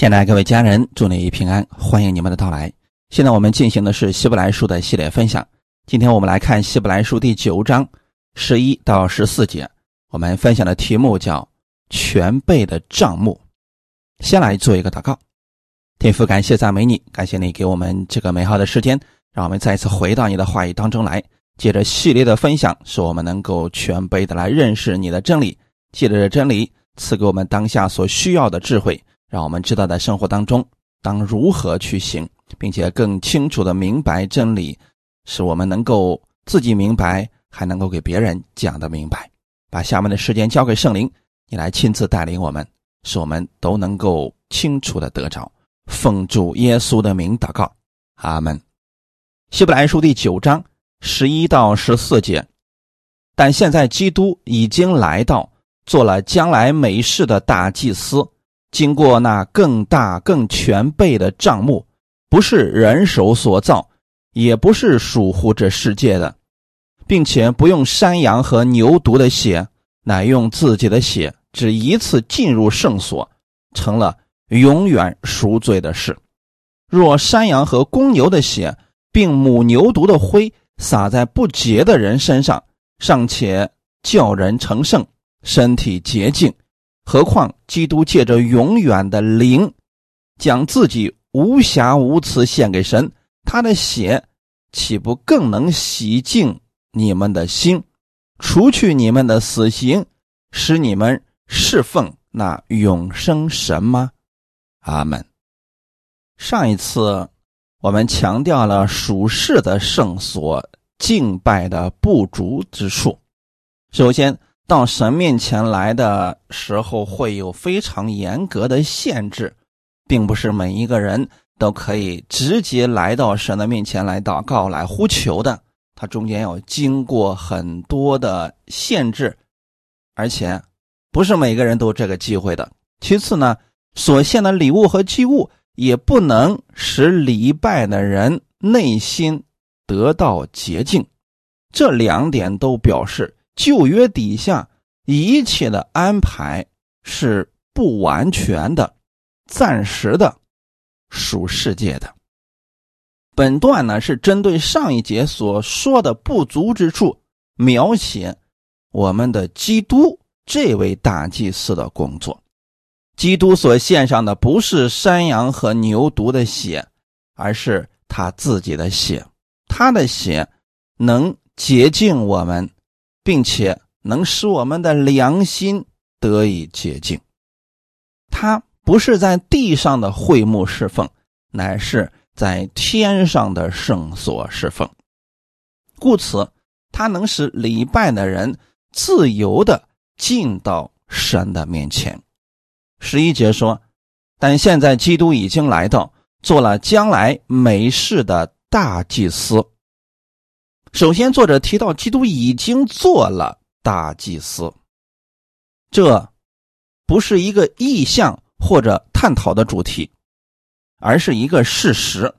亲爱的各位家人，祝你平安，欢迎你们的到来。现在我们进行的是希伯来书的系列分享。今天我们来看希伯来书第九章十一到十四节。我们分享的题目叫“全备的账目”。先来做一个祷告，天父，感谢赞美你，感谢你给我们这个美好的时间，让我们再一次回到你的话语当中来。借着系列的分享，使我们能够全备的来认识你的真理，借着真理赐给我们当下所需要的智慧。让我们知道，在生活当中当如何去行，并且更清楚的明白真理，使我们能够自己明白，还能够给别人讲的明白。把下面的时间交给圣灵，你来亲自带领我们，使我们都能够清楚的得着。奉主耶稣的名祷告，阿门。希伯来书第九章十一到十四节，但现在基督已经来到，做了将来美事的大祭司。经过那更大、更全备的账目，不是人手所造，也不是属乎这世界的，并且不用山羊和牛犊的血，乃用自己的血，只一次进入圣所，成了永远赎罪的事。若山羊和公牛的血，并母牛犊的灰撒在不洁的人身上，尚且叫人成圣，身体洁净。何况基督借着永远的灵，将自己无瑕无疵献给神，他的血岂不更能洗净你们的心，除去你们的死刑，使你们侍奉那永生神吗？阿门。上一次我们强调了属世的圣所敬拜的不足之处，首先。到神面前来的时候，会有非常严格的限制，并不是每一个人都可以直接来到神的面前来祷告、来呼求的。它中间要经过很多的限制，而且不是每个人都这个机会的。其次呢，所献的礼物和祭物也不能使礼拜的人内心得到洁净。这两点都表示。旧约底下一切的安排是不完全的、暂时的、属世界的。本段呢是针对上一节所说的不足之处，描写我们的基督这位大祭司的工作。基督所献上的不是山羊和牛犊的血，而是他自己的血。他的血能洁净我们。并且能使我们的良心得以洁净。他不是在地上的会幕侍奉，乃是在天上的圣所侍奉。故此，他能使礼拜的人自由的进到神的面前。十一节说：“但现在基督已经来到，做了将来美事的大祭司。”首先，作者提到基督已经做了大祭司，这不是一个意象或者探讨的主题，而是一个事实，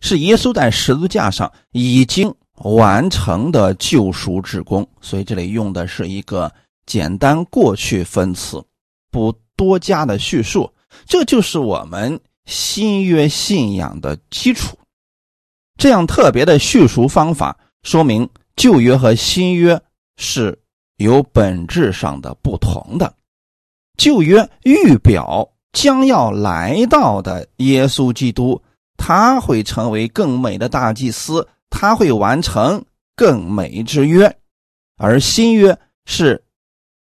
是耶稣在十字架上已经完成的救赎之功。所以这里用的是一个简单过去分词，不多加的叙述。这就是我们新约信仰的基础。这样特别的叙述方法。说明旧约和新约是有本质上的不同的。旧约预表将要来到的耶稣基督，他会成为更美的大祭司，他会完成更美之约；而新约是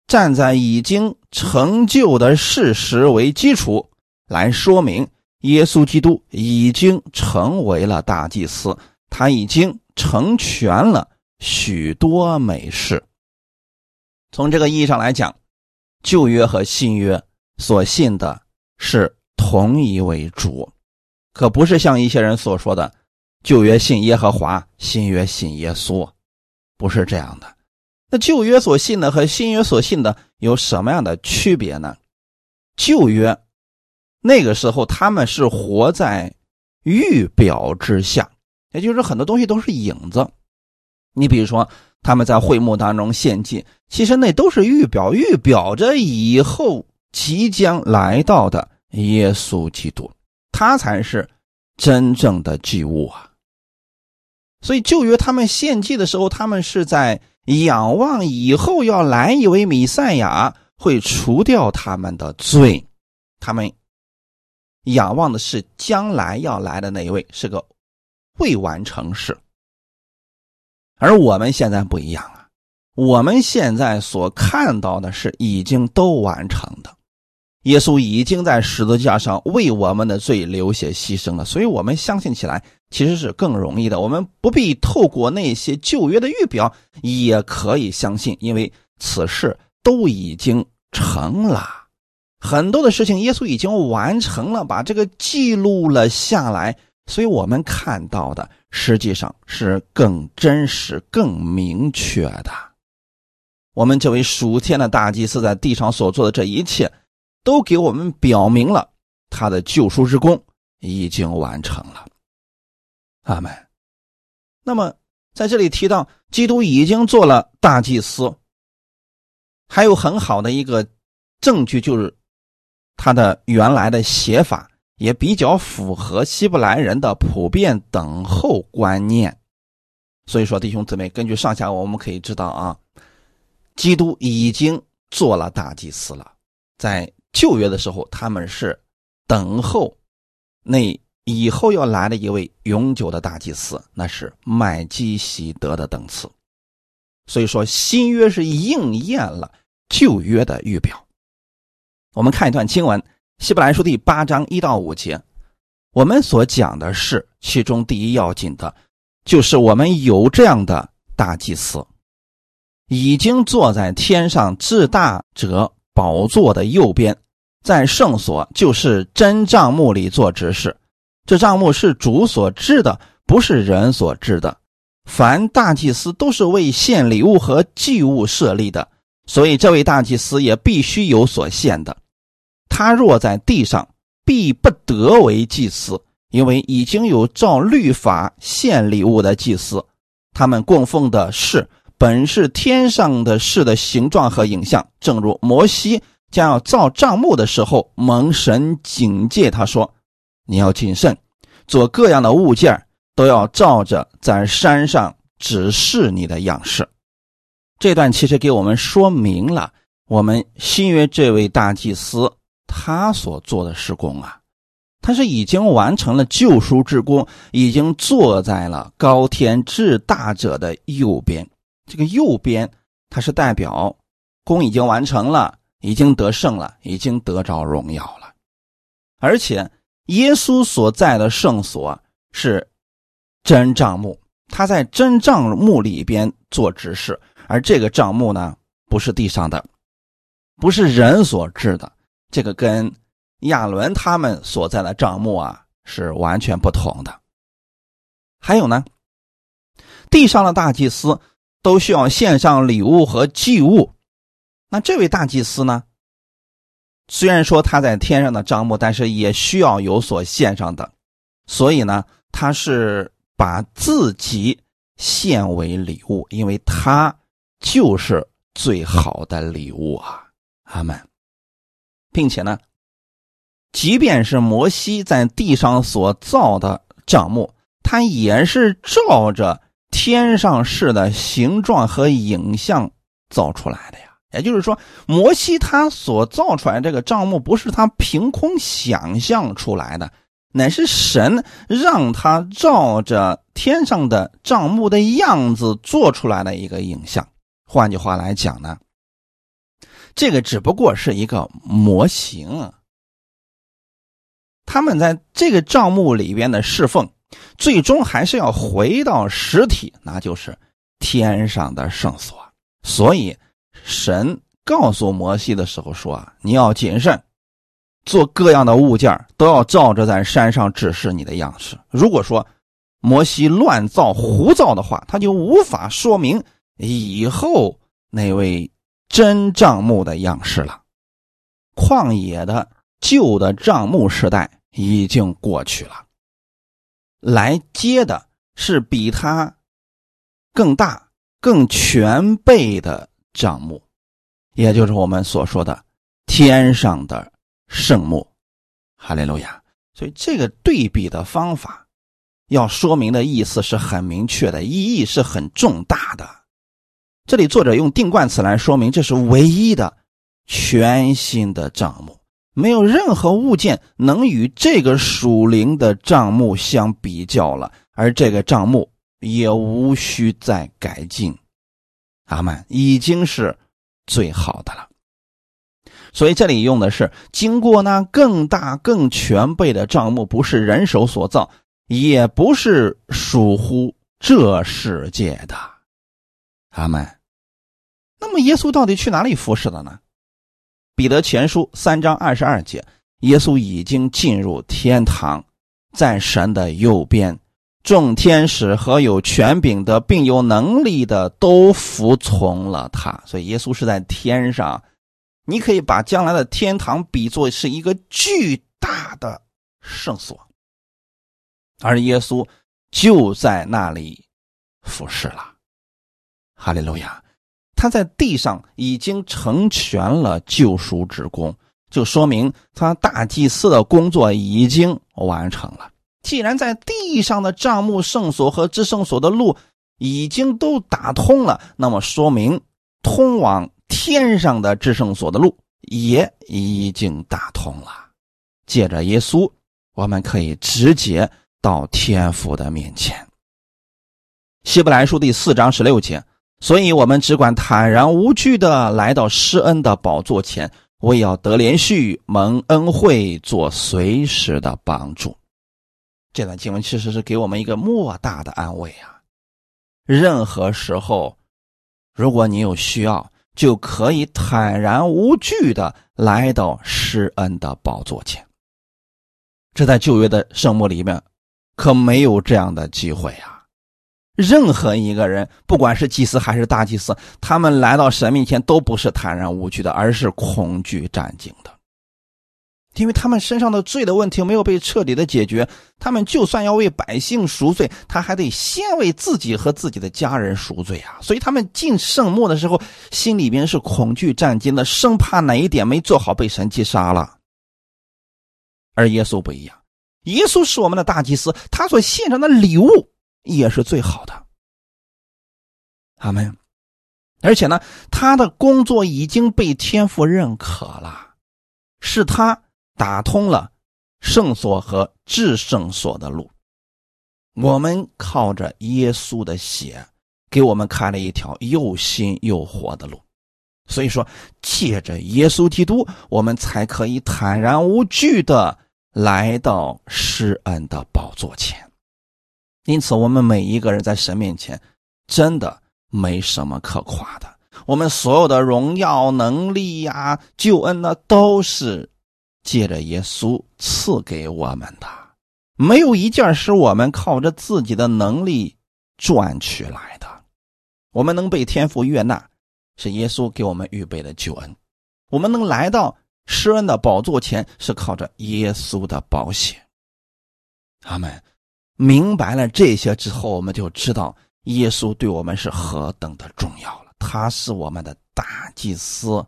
站在已经成就的事实为基础来说明耶稣基督已经成为了大祭司，他已经。成全了许多美事。从这个意义上来讲，旧约和新约所信的是同一位主，可不是像一些人所说的，旧约信耶和华，新约信耶稣，不是这样的。那旧约所信的和新约所信的有什么样的区别呢？旧约那个时候他们是活在预表之下。也就是很多东西都是影子，你比如说他们在会幕当中献祭，其实那都是预表，预表着以后即将来到的耶稣基督，他才是真正的祭物啊。所以旧约他们献祭的时候，他们是在仰望以后要来一位弥赛亚会除掉他们的罪，他们仰望的是将来要来的那一位，是个未完成事。而我们现在不一样啊，我们现在所看到的是已经都完成的。耶稣已经在十字架上为我们的罪流血牺牲了，所以我们相信起来其实是更容易的。我们不必透过那些旧约的预表，也可以相信，因为此事都已经成了。很多的事情，耶稣已经完成了，把这个记录了下来，所以我们看到的实际上是更真实、更明确的。我们这位属天的大祭司在地上所做的这一切。都给我们表明了他的救赎之功已经完成了，阿门。那么在这里提到基督已经做了大祭司，还有很好的一个证据就是他的原来的写法也比较符合希伯来人的普遍等候观念。所以说，弟兄姊妹，根据上下文我们可以知道啊，基督已经做了大祭司了，在。旧约的时候，他们是等候那以后要来的一位永久的大祭司，那是麦基喜德的等次。所以说，新约是应验了旧约的预表。我们看一段经文，《希伯来书》第八章一到五节，我们所讲的是其中第一要紧的，就是我们有这样的大祭司，已经坐在天上至大者宝座的右边。在圣所，就是真账目里做执事。这账目是主所知的，不是人所知的。凡大祭司都是为献礼物和祭物设立的，所以这位大祭司也必须有所献的。他若在地上，必不得为祭司，因为已经有照律法献礼物的祭司，他们供奉的是本是天上的事的形状和影像，正如摩西。将要造帐幕的时候，蒙神警戒他说：“你要谨慎，做各样的物件都要照着在山上指示你的样式。”这段其实给我们说明了我们新约这位大祭司他所做的施工啊，他是已经完成了救赎之功，已经坐在了高天至大者的右边。这个右边，它是代表功已经完成了。已经得胜了，已经得着荣耀了，而且耶稣所在的圣所是真帐幕，他在真帐幕里边做执事，而这个帐幕呢，不是地上的，不是人所制的，这个跟亚伦他们所在的帐幕啊是完全不同的。还有呢，地上的大祭司都需要献上礼物和祭物。那这位大祭司呢？虽然说他在天上的帐幕，但是也需要有所献上的，所以呢，他是把自己献为礼物，因为他就是最好的礼物啊！阿门。并且呢，即便是摩西在地上所造的帐幕，他也是照着天上式的形状和影像造出来的呀。也就是说，摩西他所造出来这个账目，不是他凭空想象出来的，乃是神让他照着天上的账目的样子做出来的一个影像。换句话来讲呢，这个只不过是一个模型。他们在这个账目里边的侍奉，最终还是要回到实体，那就是天上的圣所。所以。神告诉摩西的时候说：“啊，你要谨慎，做各样的物件都要照着在山上指示你的样式。如果说摩西乱造胡造的话，他就无法说明以后那位真账目的样式了。旷野的旧的账目时代已经过去了，来接的是比他更大、更全备的。”账目，也就是我们所说的天上的圣幕，哈利路亚！所以这个对比的方法，要说明的意思是很明确的，意义是很重大的。这里作者用定冠词来说明，这是唯一的全新的账目，没有任何物件能与这个属灵的账目相比较了，而这个账目也无需再改进。阿曼，已经是最好的了。所以这里用的是经过那更大更全备的账目，不是人手所造，也不是属乎这世界的。阿门。那么耶稣到底去哪里服侍的呢？彼得前书三章二十二节，耶稣已经进入天堂，在神的右边，众天使和有权柄的，并有能力的都服从了他。所以耶稣是在天上。你可以把将来的天堂比作是一个巨大的圣所，而耶稣就在那里服侍了。哈利路亚！他在地上已经成全了救赎之功，就说明他大祭司的工作已经完成了。既然在地上的帐幕圣所和至圣所的路已经都打通了，那么说明通往。天上的至圣所的路也已经打通了，借着耶稣，我们可以直接到天父的面前。希伯来书第四章十六节，所以我们只管坦然无惧的来到施恩的宝座前，为要得连续蒙恩惠，做随时的帮助。这段经文其实是给我们一个莫大的安慰啊！任何时候，如果你有需要，就可以坦然无惧的来到施恩的宝座前。这在旧约的圣幕里面可没有这样的机会啊！任何一个人，不管是祭司还是大祭司，他们来到神面前都不是坦然无惧的，而是恐惧战惊的。因为他们身上的罪的问题没有被彻底的解决，他们就算要为百姓赎罪，他还得先为自己和自己的家人赎罪啊！所以他们进圣墓的时候，心里边是恐惧战惊的，生怕哪一点没做好被神击杀了。而耶稣不一样，耶稣是我们的大祭司，他所献上的礼物也是最好的。阿门。而且呢，他的工作已经被天父认可了，是他。打通了圣所和至圣所的路，我们靠着耶稣的血，给我们开了一条又新又活的路。所以说，借着耶稣基督，我们才可以坦然无惧的来到施恩的宝座前。因此，我们每一个人在神面前，真的没什么可夸的。我们所有的荣耀、能力呀、救恩呢，都是。借着耶稣赐给我们的，没有一件是我们靠着自己的能力赚取来的。我们能被天父悦纳，是耶稣给我们预备的救恩；我们能来到施恩的宝座前，是靠着耶稣的保险。他们明白了这些之后，我们就知道耶稣对我们是何等的重要了。他是我们的大祭司，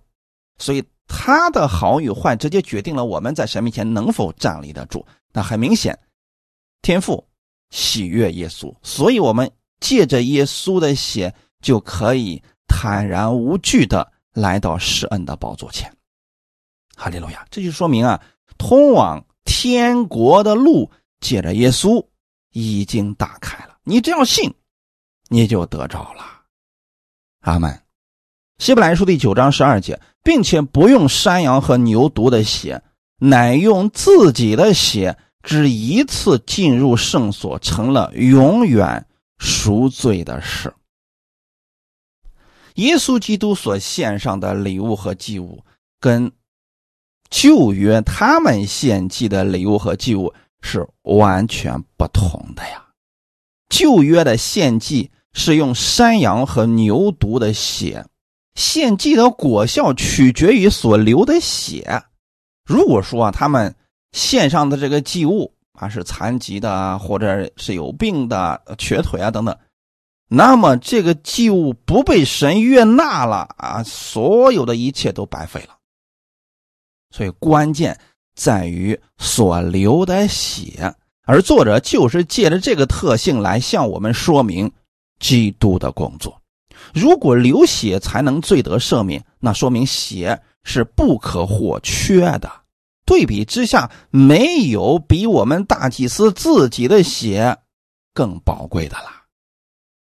所以。他的好与坏直接决定了我们在神面前能否站立得住。那很明显，天父喜悦耶稣，所以我们借着耶稣的血就可以坦然无惧的来到施恩的宝座前。哈利路亚！这就说明啊，通往天国的路借着耶稣已经打开了。你只要信，你就得着了。阿门。希伯来书第九章十二节，并且不用山羊和牛犊的血，乃用自己的血，只一次进入圣所，成了永远赎罪的事。耶稣基督所献上的礼物和祭物，跟旧约他们献祭的礼物和祭物是完全不同的呀。旧约的献祭是用山羊和牛犊的血。献祭的果效取决于所流的血。如果说啊，他们献上的这个祭物啊是残疾的，或者是有病的、瘸腿啊等等，那么这个祭物不被神悦纳了啊，所有的一切都白费了。所以关键在于所流的血，而作者就是借着这个特性来向我们说明基督的工作。如果流血才能罪得赦免，那说明血是不可或缺的。对比之下，没有比我们大祭司自己的血更宝贵的了。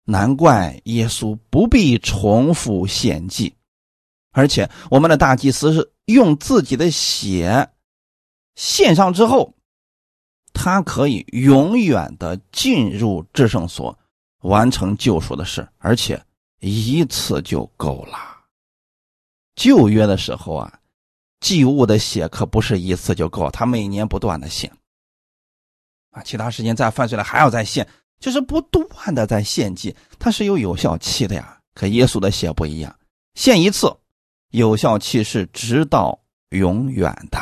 难怪耶稣不必重复献祭，而且我们的大祭司是用自己的血献上之后，他可以永远的进入至圣所，完成救赎的事，而且一次就够了。旧约的时候啊。祭物的血可不是一次就够，他每年不断的献，啊，其他时间再犯罪了还要再献，就是不断的在献祭，它是有有效期的呀。可耶稣的血不一样，献一次，有效期是直到永远的。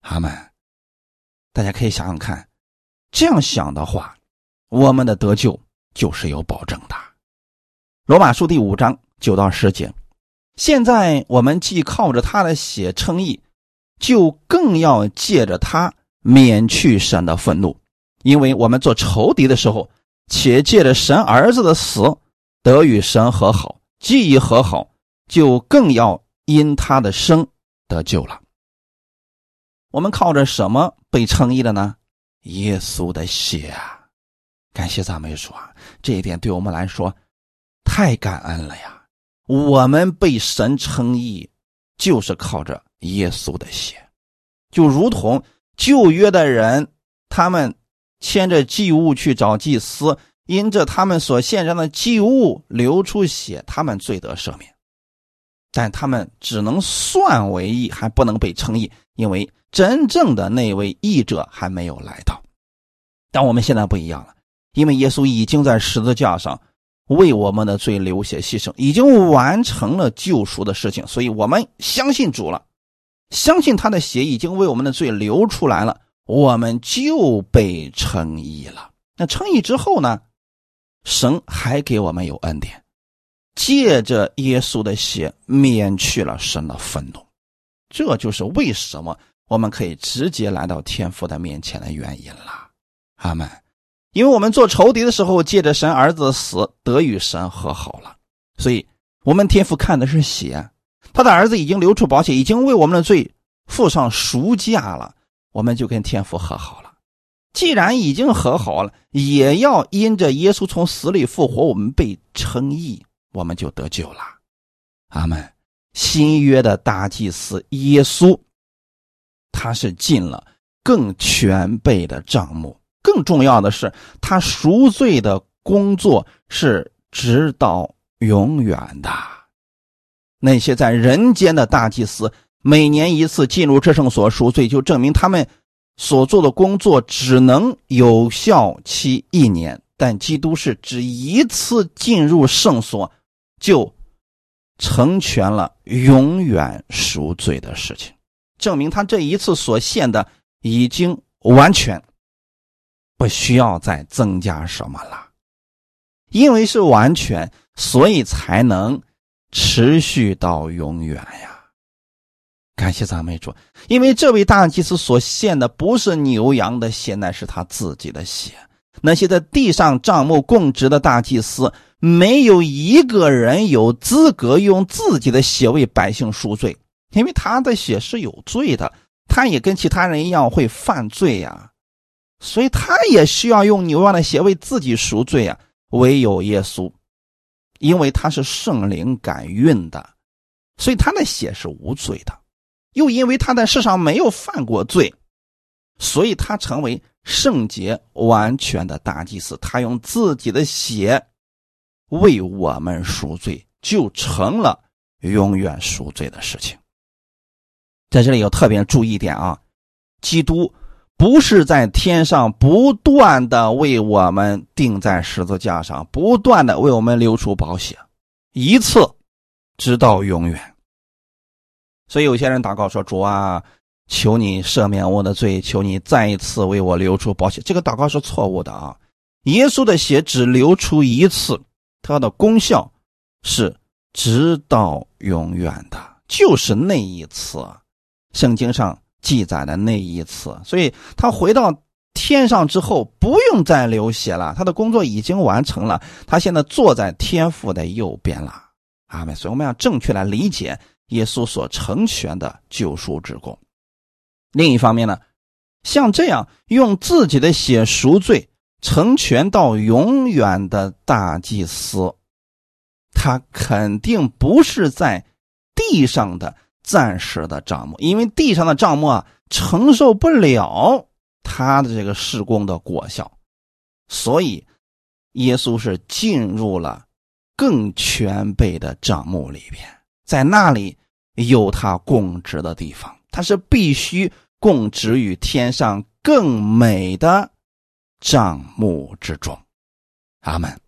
阿门。大家可以想想看，这样想的话，我们的得救就是有保证的。罗马书第五章九到十节。现在我们既靠着他的血称义，就更要借着他免去神的愤怒，因为我们做仇敌的时候，且借着神儿子的死得与神和好；既已和好，就更要因他的生得救了。我们靠着什么被称义的呢？耶稣的血啊！感谢赞美主啊！这一点对我们来说太感恩了呀！我们被神称义，就是靠着耶稣的血，就如同旧约的人，他们牵着祭物去找祭司，因着他们所献上的祭物流出血，他们罪得赦免，但他们只能算为义，还不能被称义，因为真正的那位义者还没有来到。但我们现在不一样了，因为耶稣已经在十字架上。为我们的罪流血牺牲，已经完成了救赎的事情，所以我们相信主了，相信他的血已经为我们的罪流出来了，我们就被称义了。那称义之后呢？神还给我们有恩典，借着耶稣的血免去了神的愤怒，这就是为什么我们可以直接来到天父的面前的原因了。阿门。因为我们做仇敌的时候，借着神儿子的死得与神和好了，所以我们天父看的是血，他的儿子已经流出宝血，已经为我们的罪付上赎价了，我们就跟天父和好了。既然已经和好了，也要因着耶稣从死里复活，我们被称义，我们就得救了。阿门。新约的大祭司耶稣，他是进了更全备的账目。更重要的是，他赎罪的工作是直到永远的。那些在人间的大祭司，每年一次进入至圣所赎罪，就证明他们所做的工作只能有效期一年。但基督是只一次进入圣所，就成全了永远赎罪的事情，证明他这一次所献的已经完全。不需要再增加什么了，因为是完全，所以才能持续到永远呀！感谢赞美主，因为这位大祭司所献的不是牛羊的血，乃是他自己的血。那些在地上账目供职的大祭司，没有一个人有资格用自己的血为百姓赎罪，因为他的血是有罪的，他也跟其他人一样会犯罪呀。所以他也需要用牛羊的血为自己赎罪啊！唯有耶稣，因为他是圣灵感孕的，所以他的血是无罪的；又因为他在世上没有犯过罪，所以他成为圣洁完全的大祭司。他用自己的血为我们赎罪，就成了永远赎罪的事情。在这里要特别注意一点啊，基督。不是在天上不断的为我们钉在十字架上，不断的为我们流出宝血，一次，直到永远。所以有些人祷告说：“主啊，求你赦免我的罪，求你再一次为我流出宝血。”这个祷告是错误的啊！耶稣的血只流出一次，它的功效是直到永远的，就是那一次。圣经上。记载的那一次，所以他回到天上之后不用再流血了，他的工作已经完成了，他现在坐在天父的右边了。阿门。所以我们要正确来理解耶稣所成全的救赎之功。另一方面呢，像这样用自己的血赎罪、成全到永远的大祭司，他肯定不是在地上的暂时的账目，因为地上的账目啊承受不了他的这个施工的果效，所以耶稣是进入了更全备的账目里边，在那里有他供职的地方。他是必须供职于天上更美的帐目之中，阿门。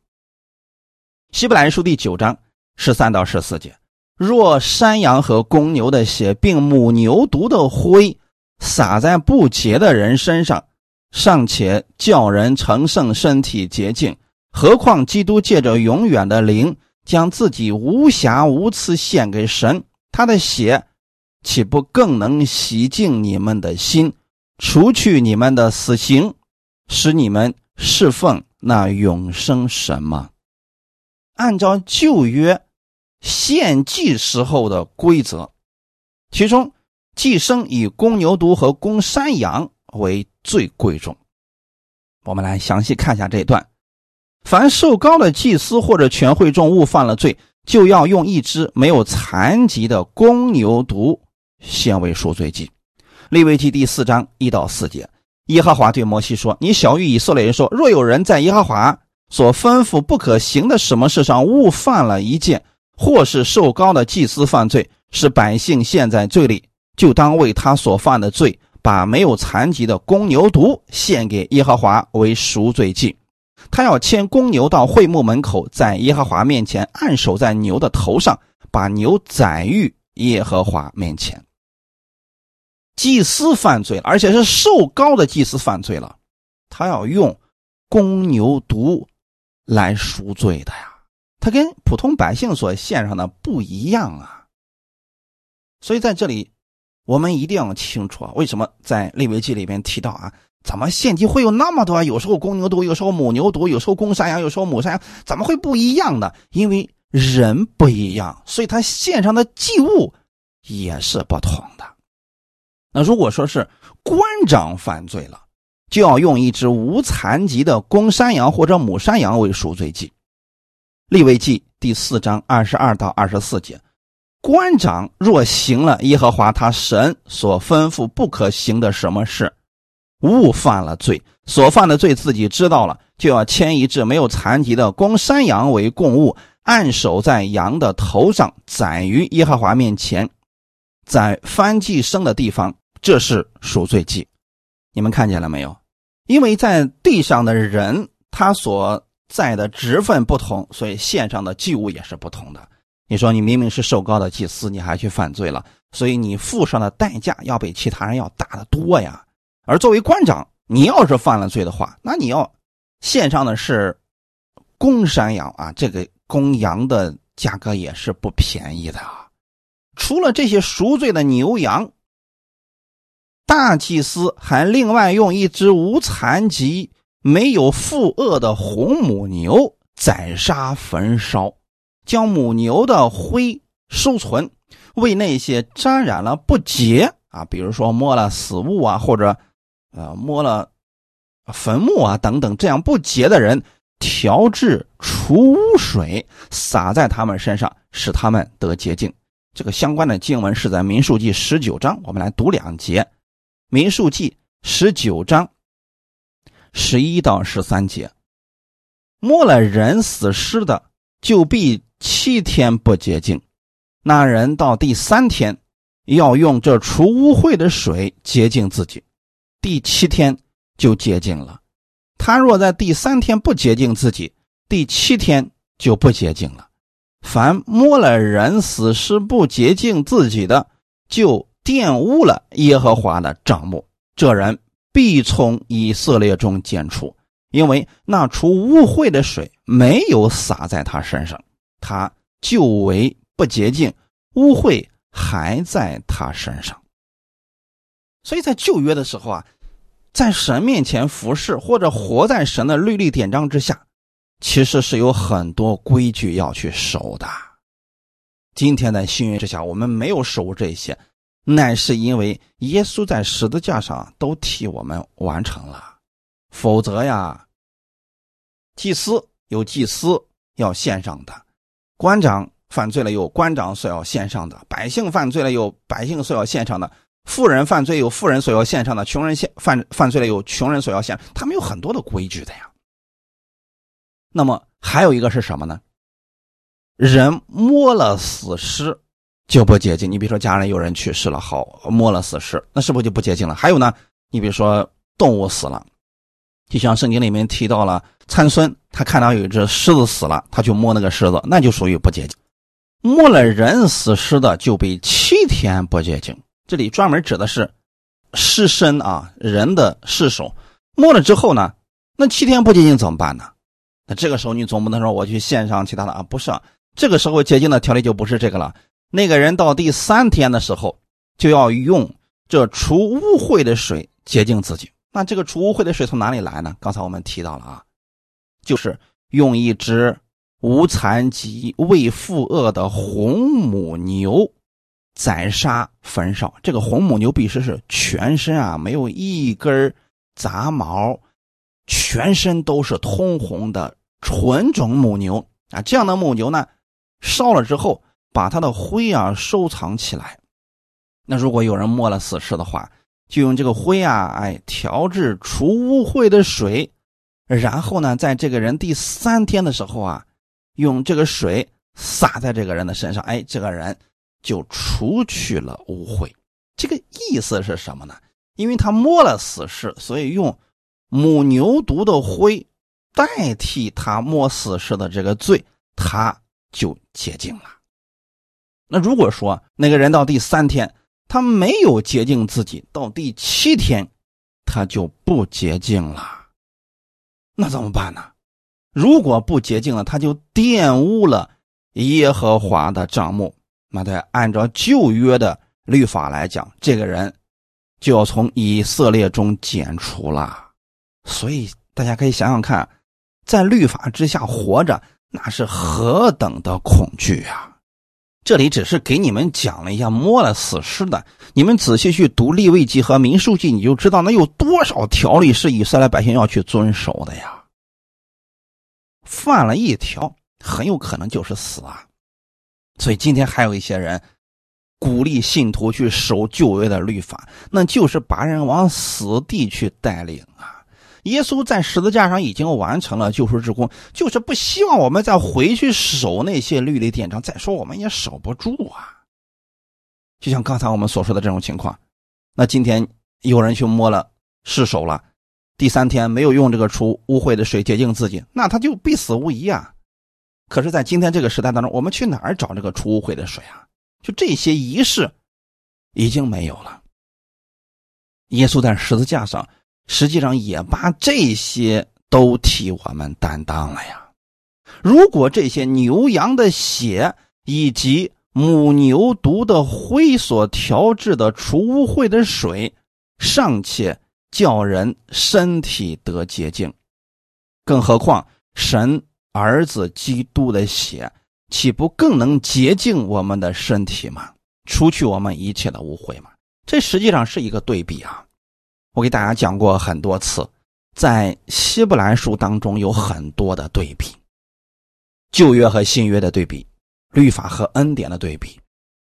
希伯来书第九章十三到十四节：若山羊和公牛的血，并母牛犊的灰洒在不洁的人身上，尚且叫人成圣，身体洁净，何况基督借着永远的灵，将自己无瑕无疵献给神，他的血。岂不更能洗净你们的心，除去你们的死刑，使你们侍奉那永生神吗？按照旧约献祭时候的规则，其中祭牲以公牛犊和公山羊为最贵重。我们来详细看一下这一段：凡受膏的祭司或者全会众误犯了罪，就要用一只没有残疾的公牛犊。献为赎罪祭，利未记第四章一到四节，耶和华对摩西说：“你小谕以色列人说，若有人在耶和华所吩咐不可行的什么事上误犯了一件，或是受高的祭司犯罪，使百姓陷在罪里，就当为他所犯的罪，把没有残疾的公牛犊献给耶和华为赎罪祭。他要牵公牛到会幕门口，在耶和华面前按手在牛的头上，把牛宰于耶和华面前。”祭司犯罪了，而且是受高的祭司犯罪了，他要用公牛犊来赎罪的呀，他跟普通百姓所献上的不一样啊。所以在这里，我们一定要清楚啊，为什么在利未记里边提到啊，怎么献祭会有那么多？有时候公牛犊，有时候母牛犊，有时候公山羊，有时候母山羊，怎么会不一样的？因为人不一样，所以他献上的祭物也是不同的。那如果说是官长犯罪了，就要用一只无残疾的公山羊或者母山羊为赎罪祭。立位记第四章二十二到二十四节，官长若行了耶和华他神所吩咐不可行的什么事，误犯了罪，所犯的罪自己知道了，就要牵一只没有残疾的公山羊为供物，按手在羊的头上，宰于耶和华面前，在翻祭生的地方。这是赎罪祭，你们看见了没有？因为在地上的人，他所在的职分不同，所以献上的祭物也是不同的。你说你明明是受高的祭司，你还去犯罪了，所以你付上的代价要比其他人要大得多呀。而作为官长，你要是犯了罪的话，那你要献上的是公山羊啊，这个公羊的价格也是不便宜的啊。除了这些赎罪的牛羊。大祭司还另外用一只无残疾、没有负恶的红母牛宰杀焚烧，将母牛的灰收存，为那些沾染了不洁啊，比如说摸了死物啊，或者呃摸了坟墓啊等等这样不洁的人，调制除污水洒在他们身上，使他们得洁净。这个相关的经文是在民数记十九章，我们来读两节。民数记十九章十一到十三节，摸了人死尸的，就必七天不洁净；那人到第三天，要用这除污秽的水洁净自己，第七天就洁净了。他若在第三天不洁净自己，第七天就不洁净了。凡摸了人死尸不洁净自己的，就。玷污了耶和华的帐幕，这人必从以色列中剪除，因为那除污秽的水没有洒在他身上，他就为不洁净，污秽还在他身上。所以在旧约的时候啊，在神面前服侍或者活在神的律例典章之下，其实是有很多规矩要去守的。今天在新约之下，我们没有守这些，乃是因为耶稣在十字架上都替我们完成了。否则呀，祭司有祭司要献上的，官长犯罪了有官长所要献上的，百姓犯罪了有百姓所要献上的。富人犯罪有富人所要献上的，穷人献犯犯罪了有穷人所要献，他们有很多的规矩的呀。那么还有一个是什么呢？人摸了死尸就不洁净。你比如说家人有人去世了，好摸了死尸，那是不是就不洁净了？还有呢，你比如说动物死了，就像圣经里面提到了参孙，他看到有一只狮子死了，他就摸那个狮子，那就属于不洁净。摸了人死尸的就被七天不洁净。这里专门指的是尸身啊，人的尸首摸了之后呢，那七天不洁净怎么办呢？那这个时候你总不能说我去献上其他的啊？不是，啊这个时候洁净的条例就不是这个了。那个人到第三天的时候就要用这除污秽的水洁净自己。那这个除污秽的水从哪里来呢？刚才我们提到了啊，就是用一只无残疾未负恶的红母牛。宰杀焚烧，这个红母牛必须是全身啊没有一根杂毛，全身都是通红的纯种母牛啊。这样的母牛呢，烧了之后，把他的灰啊收藏起来。那如果有人摸了死尸的话，就用这个灰啊，哎，调制除污秽的水，然后呢，在这个人第三天的时候啊，用这个水洒在这个人的身上，哎，这个人。就除去了污秽，这个意思是什么呢？因为他摸了死尸，所以用母牛犊的灰代替他摸死尸的这个罪，他就洁净了。那如果说那个人到第三天他没有洁净自己，到第七天他就不洁净了，那怎么办呢？如果不洁净了，他就玷污了耶和华的账目。那得按照旧约的律法来讲，这个人就要从以色列中剪除了。所以大家可以想想看，在律法之下活着，那是何等的恐惧啊！这里只是给你们讲了一下摸了死尸的，你们仔细去读立位记和民数记，你就知道那有多少条例是以色列百姓要去遵守的呀。犯了一条，很有可能就是死啊。所以今天还有一些人鼓励信徒去守旧约的律法，那就是把人往死地去带领啊！耶稣在十字架上已经完成了救赎之功，就是不希望我们再回去守那些律例典章。再说我们也守不住啊！就像刚才我们所说的这种情况，那今天有人去摸了失手了，第三天没有用这个除污秽的水洁净自己，那他就必死无疑啊！可是，在今天这个时代当中，我们去哪儿找这个除污秽的水啊？就这些仪式已经没有了。耶稣在十字架上，实际上也把这些都替我们担当了呀。如果这些牛羊的血以及母牛犊的灰所调制的除污秽的水，尚且叫人身体得洁净，更何况神。儿子基督的血，岂不更能洁净我们的身体吗？除去我们一切的污秽吗？这实际上是一个对比啊！我给大家讲过很多次，在希伯来书当中有很多的对比，旧约和新约的对比，律法和恩典的对比，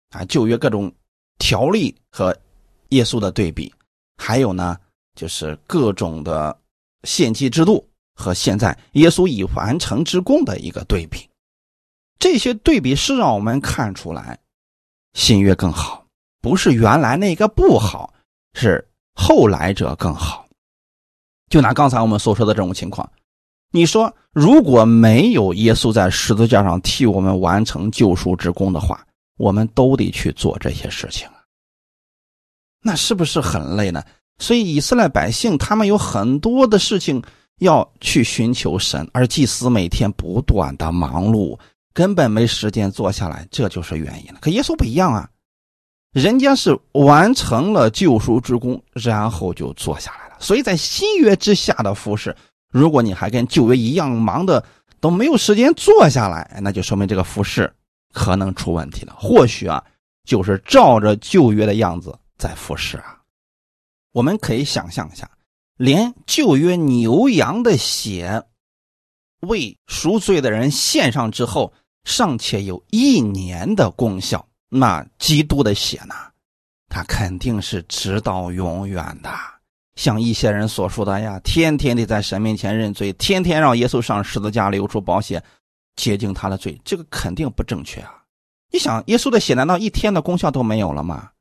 啊，旧约各种条例和耶稣的对比，还有呢，就是各种的献祭制度。和现在耶稣已完成之功的一个对比，这些对比是让我们看出来新约更好，不是原来那个不好，是后来者更好。就拿刚才我们所说的这种情况，你说如果没有耶稣在十字架上替我们完成救赎之功的话，我们都得去做这些事情，那是不是很累呢？所以以色列百姓他们有很多的事情。要去寻求神，而祭司每天不断的忙碌，根本没时间坐下来，这就是原因了。可耶稣不一样啊，人家是完成了救赎之功，然后就坐下来了。所以在新约之下的服侍，如果你还跟旧约一样忙的都没有时间坐下来，那就说明这个服侍可能出问题了。或许啊，就是照着旧约的样子在服侍啊。我们可以想象一下，连旧约牛羊的血为赎罪的人献上之后。尚且有一年的功效，那基督的血呢？他肯定是直到永远的。像一些人所说的呀，天天的在神面前认罪，天天让耶稣上十字架流出宝血，洁净他的罪，这个肯定不正确啊！你想，耶稣的血难道一天的功效都没有了吗？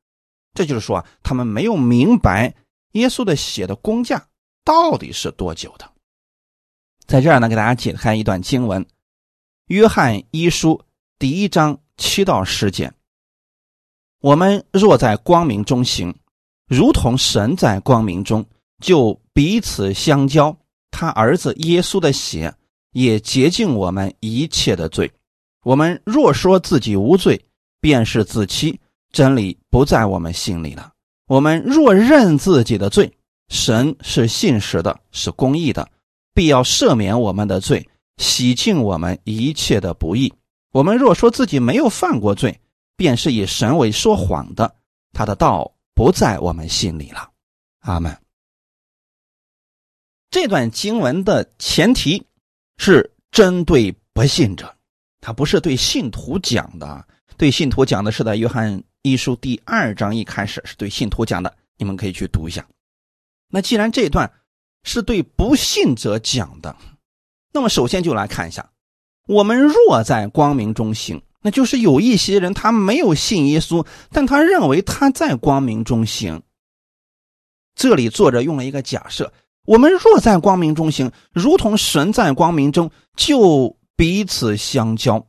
这就是说，他们没有明白耶稣的血的工价到底是多久的。在这儿呢，给大家解开一段经文。约翰一书第一章七到十节：我们若在光明中行，如同神在光明中，就彼此相交。他儿子耶稣的血也洁净我们一切的罪。我们若说自己无罪，便是自欺，真理不在我们心里了。我们若认自己的罪，神是信实的，是公义的，必要赦免我们的罪。洗净我们一切的不义。我们若说自己没有犯过罪，便是以神为说谎的，他的道不在我们心里了。阿门。这段经文的前提是针对不信者，他不是对信徒讲的。对信徒讲的是在约翰一书第二章一开始是对信徒讲的，你们可以去读一下。那既然这段是对不信者讲的。那么，首先就来看一下，我们若在光明中行，那就是有一些人他没有信耶稣，但他认为他在光明中行。这里作者用了一个假设：我们若在光明中行，如同神在光明中，就彼此相交。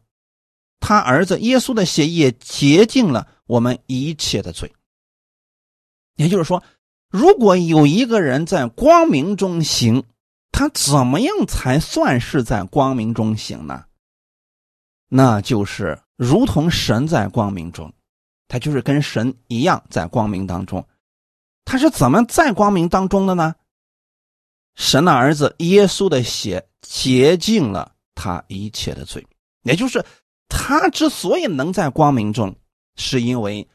他儿子耶稣的血液洁净了我们一切的罪。也就是说，如果有一个人在光明中行，他怎么样才算是在光明中行呢？那就是如同神在光明中，他就是跟神一样在光明当中。他是怎么在光明当中的呢？神的儿子耶稣的血洁净了他一切的罪，也就是他之所以能在光明中，是因为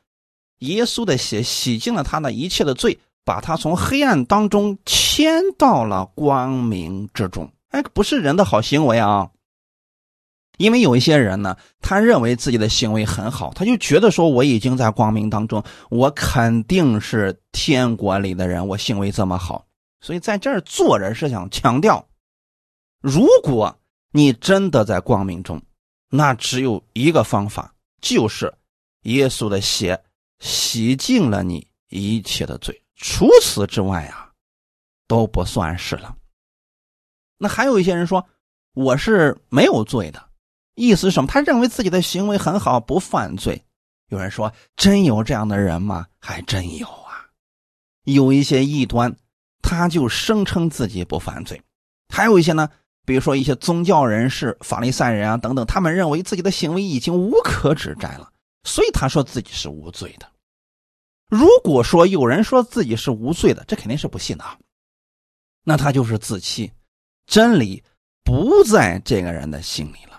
耶稣的血洗净了他的一切的罪。把他从黑暗当中牵到了光明之中，哎，不是人的好行为啊！因为有一些人呢，他认为自己的行为很好，他就觉得说我已经在光明当中，我肯定是天国里的人，我行为这么好，所以在这儿做人是想强调：如果你真的在光明中，那只有一个方法，就是耶稣的血洗净了你一切的罪。除此之外啊，都不算是了。那还有一些人说我是没有罪的，意思是什么？他认为自己的行为很好，不犯罪。有人说真有这样的人吗？还真有啊。有一些异端，他就声称自己不犯罪；还有一些呢，比如说一些宗教人士、法利赛人啊等等，他们认为自己的行为已经无可指摘了，所以他说自己是无罪的。如果说有人说自己是无罪的，这肯定是不信的啊。那他就是自欺，真理不在这个人的心里了。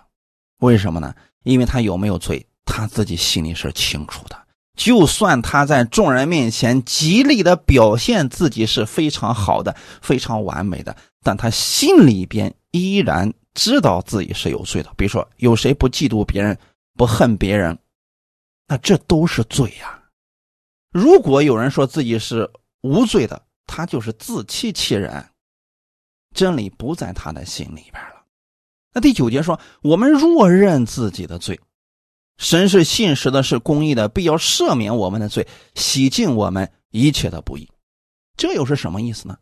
为什么呢？因为他有没有罪，他自己心里是清楚的。就算他在众人面前极力的表现自己是非常好的、非常完美的，但他心里边依然知道自己是有罪的。比如说，有谁不嫉妒别人、不恨别人？那这都是罪呀。如果有人说自己是无罪的，他就是自欺欺人，真理不在他的心里边了。那第九节说：“我们若认自己的罪，神是信实的，是公义的，必要赦免我们的罪，洗净我们一切的不义。”这又是什么意思呢？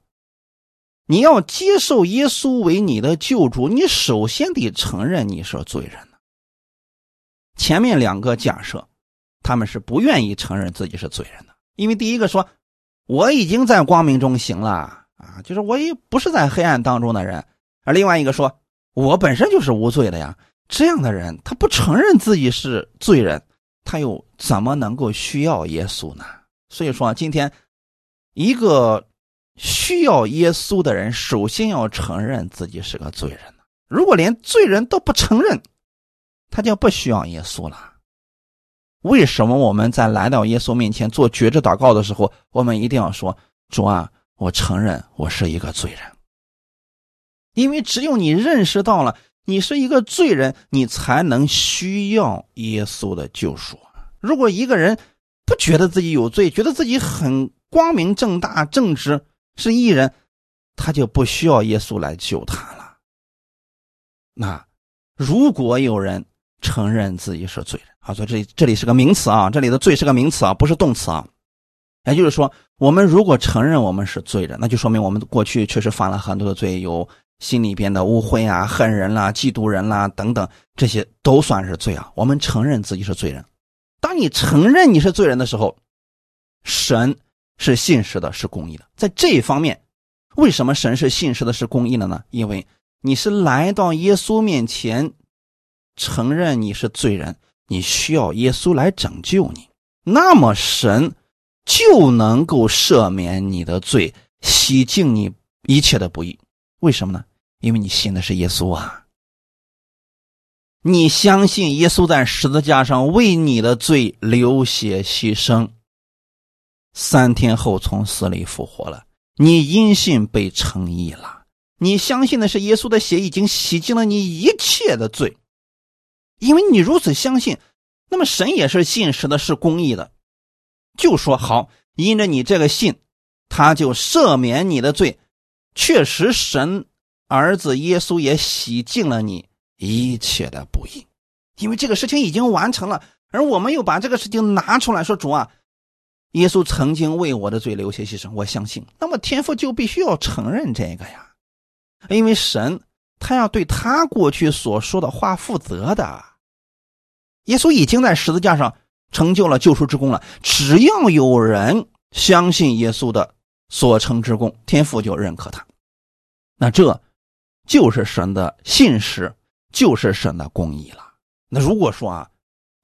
你要接受耶稣为你的救主，你首先得承认你是罪人前面两个假设。他们是不愿意承认自己是罪人的，因为第一个说我已经在光明中行了啊，就是我也不是在黑暗当中的人；而另外一个说我本身就是无罪的呀。这样的人他不承认自己是罪人，他又怎么能够需要耶稣呢？所以说，今天一个需要耶稣的人，首先要承认自己是个罪人如果连罪人都不承认，他就不需要耶稣了。为什么我们在来到耶稣面前做绝志祷告的时候，我们一定要说：“主啊，我承认我是一个罪人。”因为只有你认识到了你是一个罪人，你才能需要耶稣的救赎。如果一个人不觉得自己有罪，觉得自己很光明正大、正直是义人，他就不需要耶稣来救他了。那如果有人承认自己是罪人，啊，所以这里这里是个名词啊，这里的罪是个名词啊，不是动词啊。也就是说，我们如果承认我们是罪人，那就说明我们过去确实犯了很多的罪，有。心里边的污秽啊、恨人啦、嫉妒人啦等等，这些都算是罪啊。我们承认自己是罪人。当你承认你是罪人的时候，神是信实的，是公义的。在这一方面，为什么神是信实的，是公义的呢？因为你是来到耶稣面前，承认你是罪人，你需要耶稣来拯救你，那么神就能够赦免你的罪，洗净你一切的不义。为什么呢？因为你信的是耶稣啊！你相信耶稣在十字架上为你的罪流血牺牲，三天后从死里复活了。你因信被称义了。你相信的是耶稣的血已经洗净了你一切的罪，因为你如此相信，那么神也是信实的，是公义的，就说好，因着你这个信，他就赦免你的罪。确实，神儿子耶稣也洗净了你一切的不义，因为这个事情已经完成了。而我们又把这个事情拿出来说：“主啊，耶稣曾经为我的罪流血牺牲，我相信。”那么天父就必须要承认这个呀，因为神他要对他过去所说的话负责的。耶稣已经在十字架上成就了救赎之功了，只要有人相信耶稣的。所成之功，天父就认可他，那这就是神的信实，就是神的公义了。那如果说啊，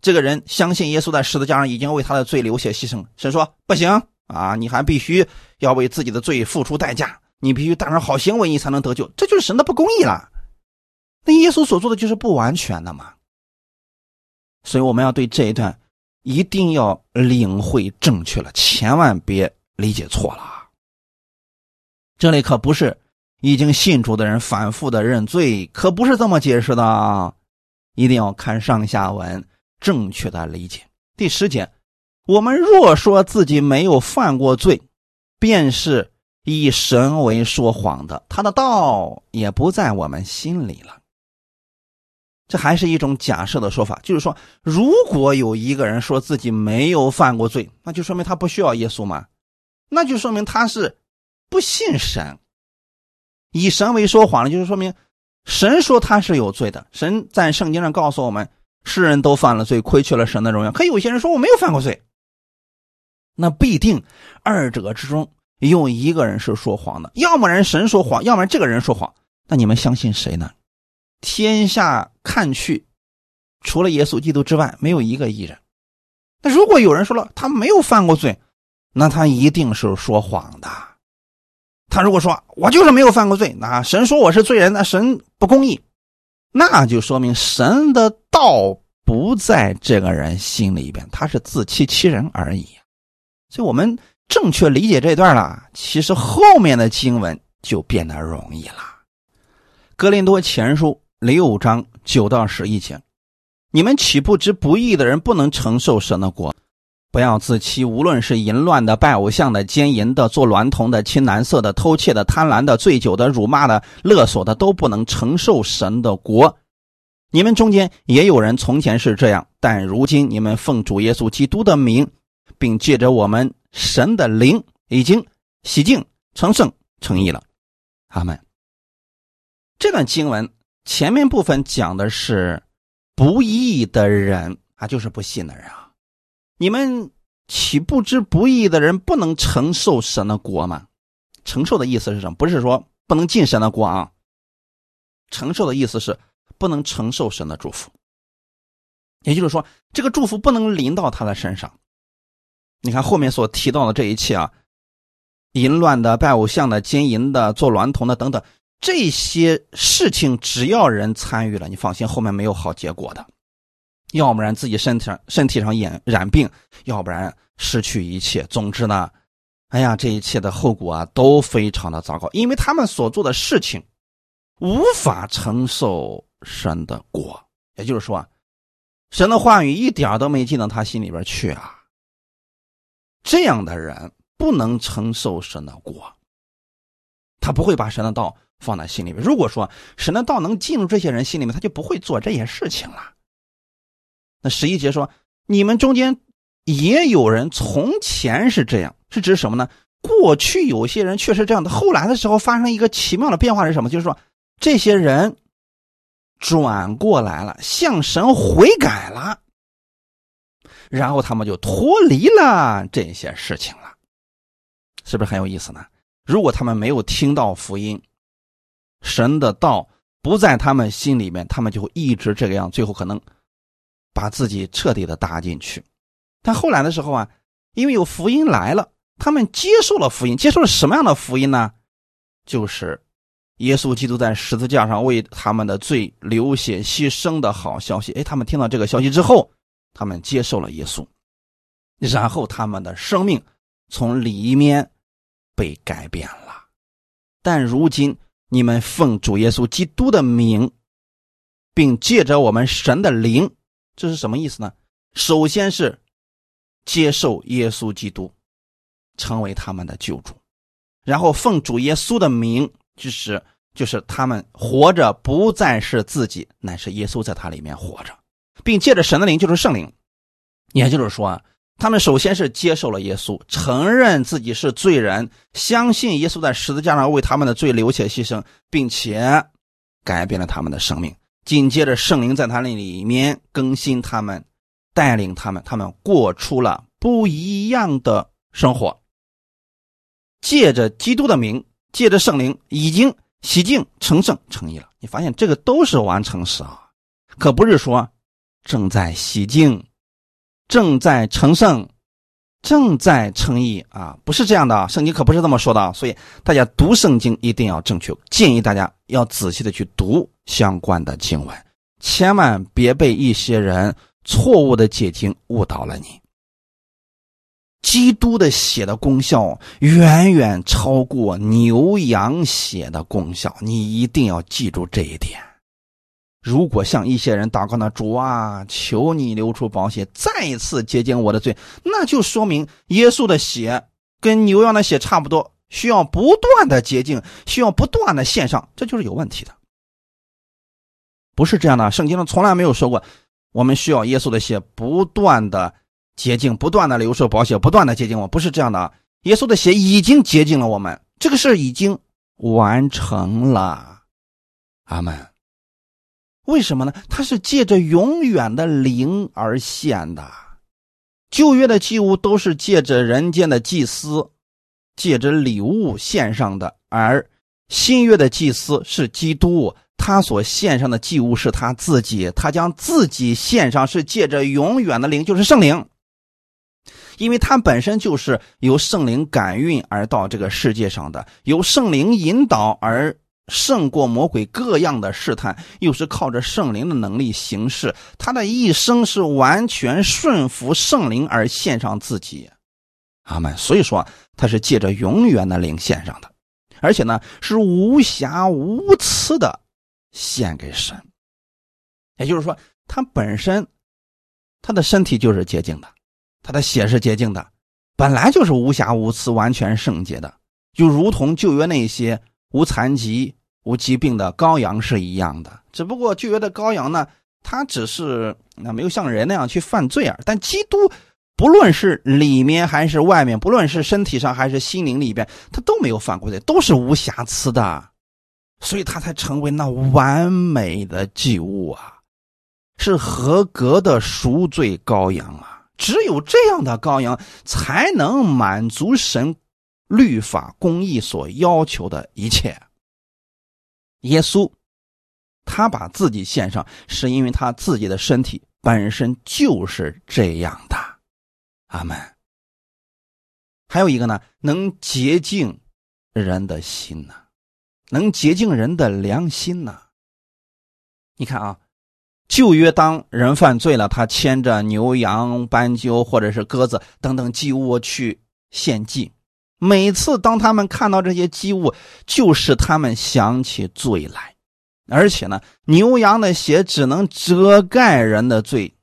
这个人相信耶稣在十字架上已经为他的罪流血牺牲，神说不行啊，你还必须要为自己的罪付出代价，你必须带上好行为，你才能得救，这就是神的不公义了。那耶稣所做的就是不完全的嘛，所以我们要对这一段一定要领会正确了，千万别理解错了。这里可不是已经信主的人反复的认罪，可不是这么解释的啊，一定要看上下文，正确的理解。第十节，我们若说自己没有犯过罪，便是以神为说谎的，他的道也不在我们心里了。这还是一种假设的说法，就是说，如果有一个人说自己没有犯过罪，那就说明他不需要耶稣吗？那就说明他是。不信神，以神为说谎了，就是说明神说他是有罪的。神在圣经上告诉我们，世人都犯了罪，亏缺了神的荣耀。可有些人说我没有犯过罪，那必定二者之中有一个人是说谎的，要么人神说谎，要么这个人说谎。那你们相信谁呢？天下看去，除了耶稣基督之外，没有一个艺人。那如果有人说了他没有犯过罪，那他一定是说谎的。他如果说我就是没有犯过罪，那神说我是罪人，那神不公义，那就说明神的道不在这个人心里边，他是自欺欺人而已。所以，我们正确理解这段了，其实后面的经文就变得容易了。格林多前书六章九到十一节，你们岂不知不义的人不能承受神的国？不要自欺，无论是淫乱的、拜偶像的、奸淫的、做娈童的、亲男色的、偷窃的、贪婪的、醉酒的、辱骂的、勒索的，都不能承受神的国。你们中间也有人从前是这样，但如今你们奉主耶稣基督的名，并借着我们神的灵，已经洗净、成圣、成义了。阿门。这段经文前面部分讲的是不义的人啊，就是不信的人啊。你们岂不知不义的人不能承受神的国吗？承受的意思是什么？不是说不能进神的国啊。承受的意思是不能承受神的祝福。也就是说，这个祝福不能临到他的身上。你看后面所提到的这一切啊，淫乱的、拜偶像的、奸淫的、做娈童的等等这些事情，只要人参与了，你放心，后面没有好结果的。要不然自己身体上身体上染染病，要不然失去一切。总之呢，哎呀，这一切的后果啊都非常的糟糕，因为他们所做的事情无法承受神的果。也就是说，神的话语一点都没进到他心里边去啊。这样的人不能承受神的果，他不会把神的道放在心里面。如果说神的道能进入这些人心里面，他就不会做这些事情了。那十一节说，你们中间也有人从前是这样，是指什么呢？过去有些人确实这样的，后来的时候发生一个奇妙的变化是什么？就是说，这些人转过来了，向神悔改了。然后他们就脱离了这些事情了，是不是很有意思呢？如果他们没有听到福音，神的道不在他们心里面，他们就会一直这个样，最后可能把自己彻底的搭进去。但后来的时候啊，因为有福音来了，他们接受了福音，接受了什么样的福音呢？就是耶稣基督在十字架上为他们的罪流血牺牲的好消息。哎，他们听到这个消息之后。他们接受了耶稣，然后他们的生命从里面被改变了。但如今你们奉主耶稣基督的名，并借着我们神的灵，这是什么意思呢？首先是接受耶稣基督，成为他们的救主，然后奉主耶稣的名，就是就是他们活着不再是自己，乃是耶稣在他里面活着。并借着神的灵，就是圣灵，也就是说，他们首先是接受了耶稣，承认自己是罪人，相信耶稣在十字架上为他们的罪流血牺牲，并且改变了他们的生命。紧接着，圣灵在他那里面更新他们，带领他们，他们过出了不一样的生活。借着基督的名，借着圣灵，已经洗净、成圣、成义了。你发现这个都是完成时啊，可不是说。正在洗净，正在成圣，正在成义啊！不是这样的，圣经可不是这么说的。所以大家读圣经一定要正确，建议大家要仔细的去读相关的经文，千万别被一些人错误的解经误导了你。基督的血的功效远远超过牛羊血的功效，你一定要记住这一点。如果像一些人祷告呢主啊，求你流出宝血，再一次洁净我的罪，那就说明耶稣的血跟牛羊的血差不多，需要不断的洁净，需要不断的献上，这就是有问题的。不是这样的，圣经上从来没有说过，我们需要耶稣的血不断的洁净，不断的流出宝血，不断的洁净我，不是这样的。耶稣的血已经洁净了我们，这个事已经完成了。阿门。为什么呢？他是借着永远的灵而献的，旧约的祭物都是借着人间的祭司，借着礼物献上的；而新约的祭司是基督，他所献上的祭物是他自己，他将自己献上，是借着永远的灵，就是圣灵，因为他本身就是由圣灵感孕而到这个世界上的，由圣灵引导而。胜过魔鬼各样的试探，又是靠着圣灵的能力行事。他的一生是完全顺服圣灵而献上自己，阿门。所以说他是借着永远的灵献上的，而且呢是无瑕无疵的献给神。也就是说，他本身他的身体就是洁净的，他的血是洁净的，本来就是无瑕无疵、完全圣洁的，就如同旧约那些无残疾。无疾病的羔羊是一样的，只不过旧约的羔羊呢，他只是那没有像人那样去犯罪啊。但基督不论是里面还是外面，不论是身体上还是心灵里边，他都没有犯过罪，都是无瑕疵的，所以他才成为那完美的祭物啊，是合格的赎罪羔羊啊。只有这样的羔羊，才能满足神律法公义所要求的一切。耶稣，他把自己献上，是因为他自己的身体本身就是这样的。阿门。还有一个呢，能洁净人的心呢，能洁净人的良心呢。你看啊，旧约当人犯罪了，他牵着牛羊、斑鸠或者是鸽子等等祭物去献祭。每次当他们看到这些祭物，就使他们想起罪来。而且呢，牛羊的血只能遮盖人的罪，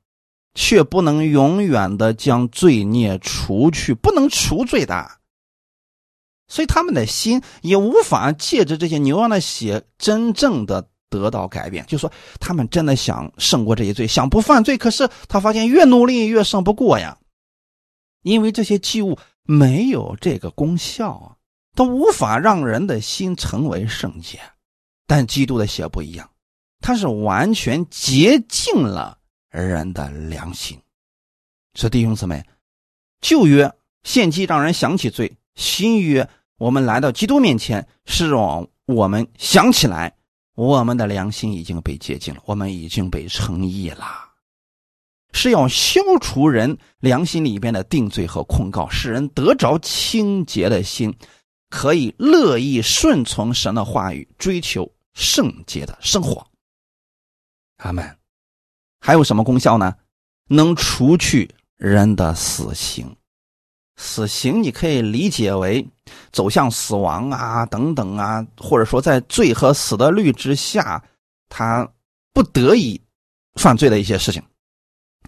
却不能永远的将罪孽除去，不能除罪的。所以他们的心也无法借着这些牛羊的血真正的得到改变。就说他们真的想胜过这些罪，想不犯罪，可是他发现越努力越胜不过呀，因为这些祭物没有这个功效啊，它无法让人的心成为圣洁。但基督的血不一样，它是完全洁净了人的良心。说弟兄姊妹，旧约献祭让人想起罪，新约我们来到基督面前，是让我们想起来，我们的良心已经被洁净了，我们已经被称义了，是要消除人良心里边的定罪和控告，使人得着清洁的心，可以乐意顺从神的话语，追求。圣洁的生活，阿门。还有什么功效呢？能除去人的死刑。死刑你可以理解为走向死亡啊，等等啊，或者说在罪和死的律之下，他不得已犯罪的一些事情，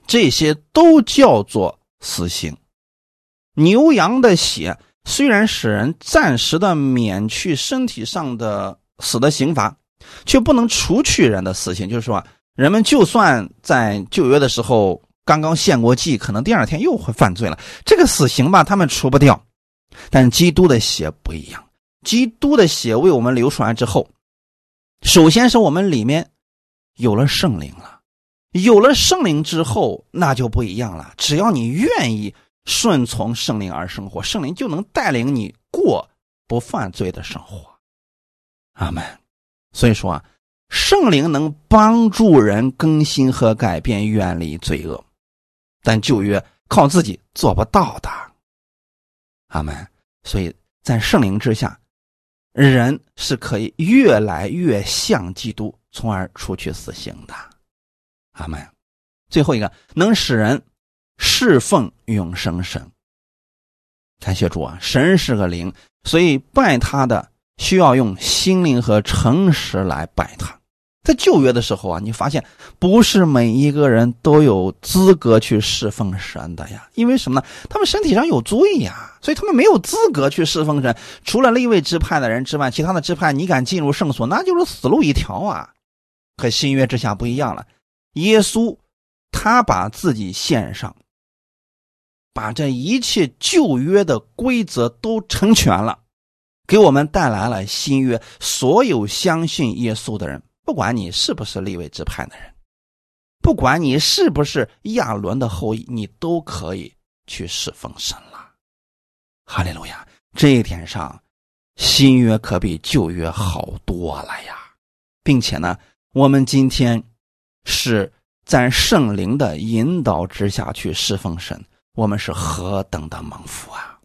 这些都叫做死刑。牛羊的血虽然使人暂时的免去身体上的死的刑罚。却不能除去人的死刑，就是说，人们就算在旧约的时候刚刚献过祭，可能第二天又会犯罪了。这个死刑吧，他们除不掉。但基督的血不一样，基督的血为我们流出来之后，首先是我们里面有了圣灵了，有了圣灵之后，那就不一样了。只要你愿意顺从圣灵而生活，圣灵就能带领你过不犯罪的生活。阿门。所以说啊，圣灵能帮助人更新和改变，远离罪恶，但旧约靠自己做不到的。阿门。所以在圣灵之下，人是可以越来越像基督，从而除去死刑的。阿门。最后一个能使人侍奉永生神。感谢主啊，神是个灵，所以拜他的。需要用心灵和诚实来拜他。在旧约的时候啊，你发现不是每一个人都有资格去侍奉神的呀，因为什么呢？他们身体上有罪呀，所以他们没有资格去侍奉神。除了立位支派的人之外，其他的支派你敢进入圣所，那就是死路一条啊。可新约之下不一样了，耶稣他把自己献上，把这一切旧约的规则都成全了。给我们带来了新约，所有相信耶稣的人，不管你是不是立位之派的人，不管你是不是亚伦的后裔，你都可以去侍奉神了。哈利路亚！这一点上，新约可比旧约好多了呀，并且呢，我们今天是在圣灵的引导之下去侍奉神，我们是何等的蒙福啊！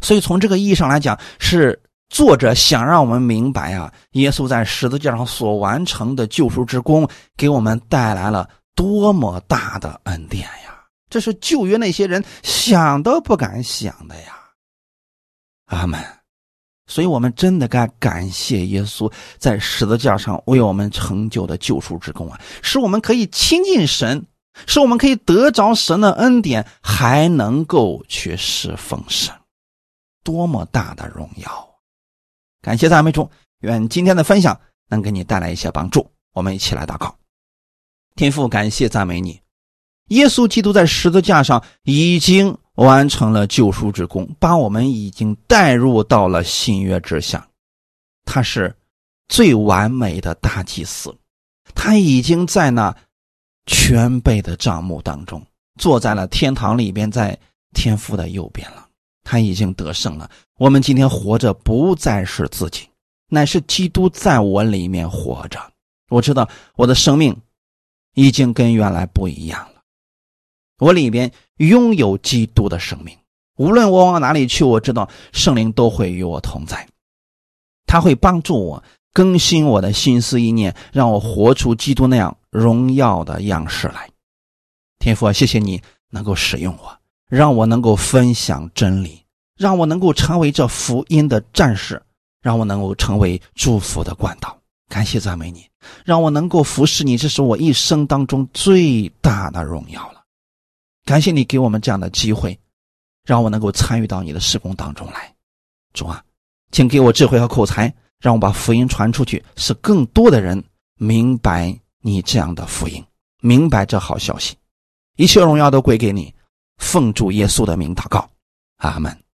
所以从这个意义上来讲，是作者想让我们明白啊，耶稣在十字架上所完成的救赎之功，给我们带来了多么大的恩典呀！这是旧约那些人想都不敢想的呀。阿门。所以我们真的该感谢耶稣在十字架上为我们成就的救赎之功啊，使我们可以亲近神，使我们可以得着神的恩典，还能够去侍奉神。多么大的荣耀！感谢赞美主，愿今天的分享能给你带来一些帮助。我们一起来祷告，天父，感谢赞美你，耶稣基督在十字架上已经完成了救赎之功，把我们已经带入到了新约之下。他是最完美的大祭司，他已经在那全备的帐幕当中，坐在了天堂里边，在天父的右边了。他已经得胜了。我们今天活着不再是自己，乃是基督在我里面活着。我知道我的生命已经跟原来不一样了。我里边拥有基督的生命，无论我往哪里去，我知道圣灵都会与我同在，他会帮助我更新我的心思意念，让我活出基督那样荣耀的样式来。天父，谢谢你能够使用我，让我能够分享真理，让我能够成为这福音的战士，让我能够成为祝福的管道。感谢赞美你，让我能够服侍你，这是我一生当中最大的荣耀了。感谢你给我们这样的机会，让我能够参与到你的施工当中来。主啊，请给我智慧和口才，让我把福音传出去，使更多的人明白你这样的福音，明白这好消息。一切荣耀都归给你，奉主耶稣的名祷告，阿门。